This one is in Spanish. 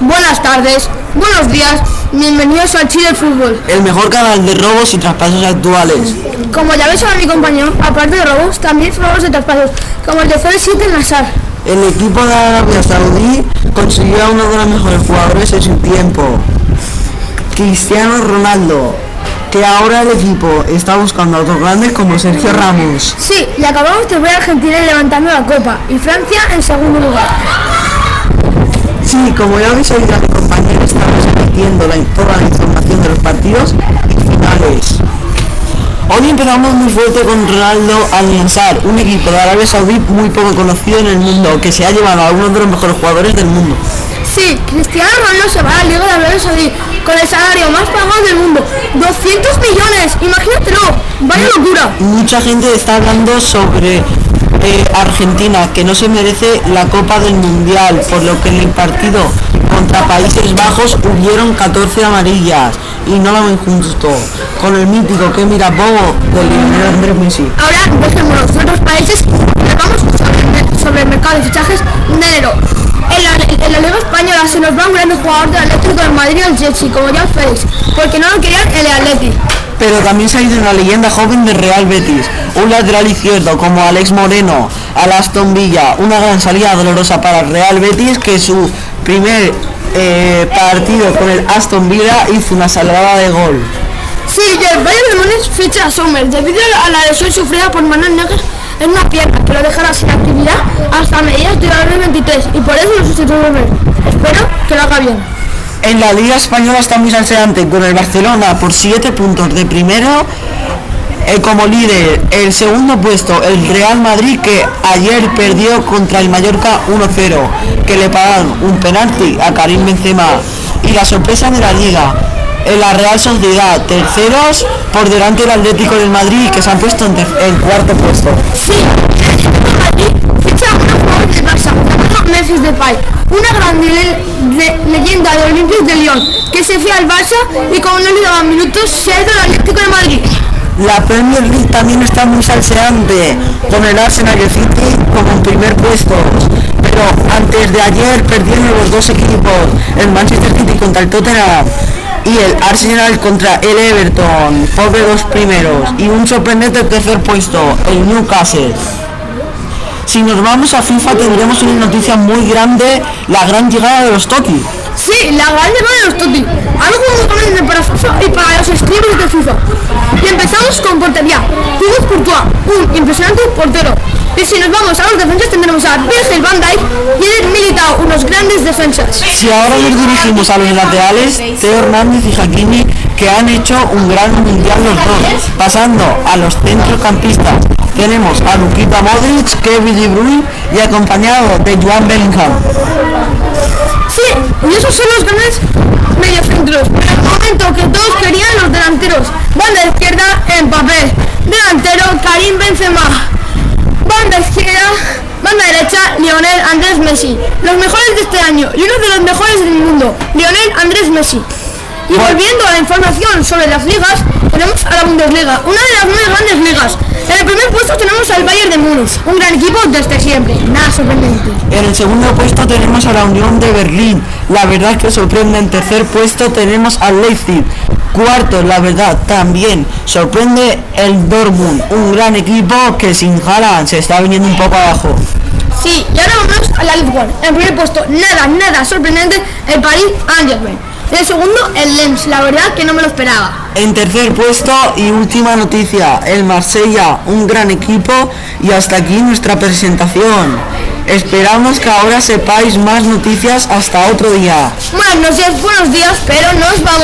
Buenas tardes, buenos días, bienvenidos al Chile Fútbol. El mejor canal de robos y traspasos actuales. Como ya ves a mi compañero, aparte de robos, también robos de traspasos, como el de Fore 7 Nazar. El equipo de Arabia Saudí consiguió a uno de los mejores jugadores en su tiempo, Cristiano Ronaldo, que ahora el equipo está buscando a otros grandes como Sergio Ramos. Sí, y acabamos de ver a Argentina levantando la copa y Francia en segundo lugar. Sí, como ya habéis oído a mi compañero, estamos emitiendo la, toda la información de los partidos y finales. Hoy empezamos muy fuerte con Ronaldo Al Nassr, un equipo de Arabia Saudí muy poco conocido en el mundo, que se ha llevado a uno de los mejores jugadores del mundo. Sí, Cristiano Ronaldo se va a la Liga de Arabia Saudí con el salario más pagado del mundo, 200 millones, imagínatelo, vaya locura. Mucha gente está hablando sobre Argentina, que no se merece la Copa del Mundial, por lo que en el partido contra Países Bajos hubieron 14 amarillas y no lo ven justo, con el mítico que mira Bobo del Lionel Andrés Messi. Ahora dejémonos de otros países y sobre el, el mercado de fichajes de. En la, en Liga Española se nos va un gran jugador del Atlético de Madrid al Chelsea, como Joao Félix, porque no lo querían el Atleti. Pero también se ha ido una leyenda joven de Real Betis, un lateral izquierdo como Alex Moreno, al Aston Villa, una gran salida dolorosa para Real Betis que su primer eh, partido con el Aston Villa hizo una salvada de gol. Sí, el Bayern de Múnich ficha a Sommer debido a la lesión sufrida por Manuel Neuer en una pierna que lo dejará sin actividad hasta mediados de 2023 y por eso lo sustituiré. Espero que lo haga bien. En la Liga Española está muy salseante con el Barcelona por 7 puntos de primero. eh, como líder, el segundo puesto, el Real Madrid, que ayer perdió contra el Mallorca 1-0, que le pagaron un penalti a Karim Benzema. Y la sorpresa de la Liga, en la Real Sociedad, terceros por delante del Atlético del Madrid, que se han puesto en, en cuarto puesto. Sí, el Madrid ficha a una jugador del Barça, una gran le- le- leyenda de Olympique de Lyon, que se fue al Barça y como no le daban minutos se ha ido al Atlético de Madrid. La Premier League también está muy salseante, con el Arsenal y el City como primer puesto. Pero antes de ayer perdieron los dos equipos, el Manchester City contra el Tottenham y el Arsenal contra el Everton, de los primeros, y un sorprendente tercer puesto, el Newcastle. Si nos vamos a FIFA tendremos una noticia muy grande, la gran llegada de los Totti. Sí, la gran llegada de los Totti, algo muy grande para FIFA y para los streamers de FIFA. Y empezamos con portería, Thibaut Courtois, un impresionante portero. Y si nos vamos a los defensas tendremos a Virgil van Dijk y Eder Militao, unos grandes defensas. Si ahora nos dirigimos a los laterales, Teo Hernández y Hakimi, que han hecho un gran mundial los dos, pasando a los centrocampistas. Tenemos a Lukita Modric, Kevin De Bruyne y acompañado de Joan Bellingham. Sí, y esos son los grandes mediocentros. En el momento que todos querían los delanteros. Banda izquierda, Mbappé. Delantero, Karim Benzema. Banda izquierda, banda derecha, Lionel Andrés Messi. Los mejores de este año y uno de los mejores del mundo, Lionel Andrés Messi. Y volviendo a la información sobre las ligas, tenemos a la Bundesliga, una de las nueve grandes ligas. En el primer al Bayern de Múnich, un gran equipo desde siempre, nada sorprendente. En el segundo puesto tenemos a la Unión de Berlín. La verdad que sorprende. En tercer puesto tenemos al Leipzig. Cuarto, la verdad, también sorprende el Dortmund. Un gran equipo que sin Haaland se está viniendo un poco abajo. Sí, y ahora vamos a la Ligue 1. En primer puesto, nada, nada sorprendente, el Paris Saint-Germain. En el segundo, el Lens. La verdad que no me lo esperaba. En tercer puesto y última noticia, el Marsella, un gran equipo y hasta aquí nuestra presentación. Esperamos que ahora sepáis más noticias hasta otro día. Buenos días, buenos días, pero nos vamos.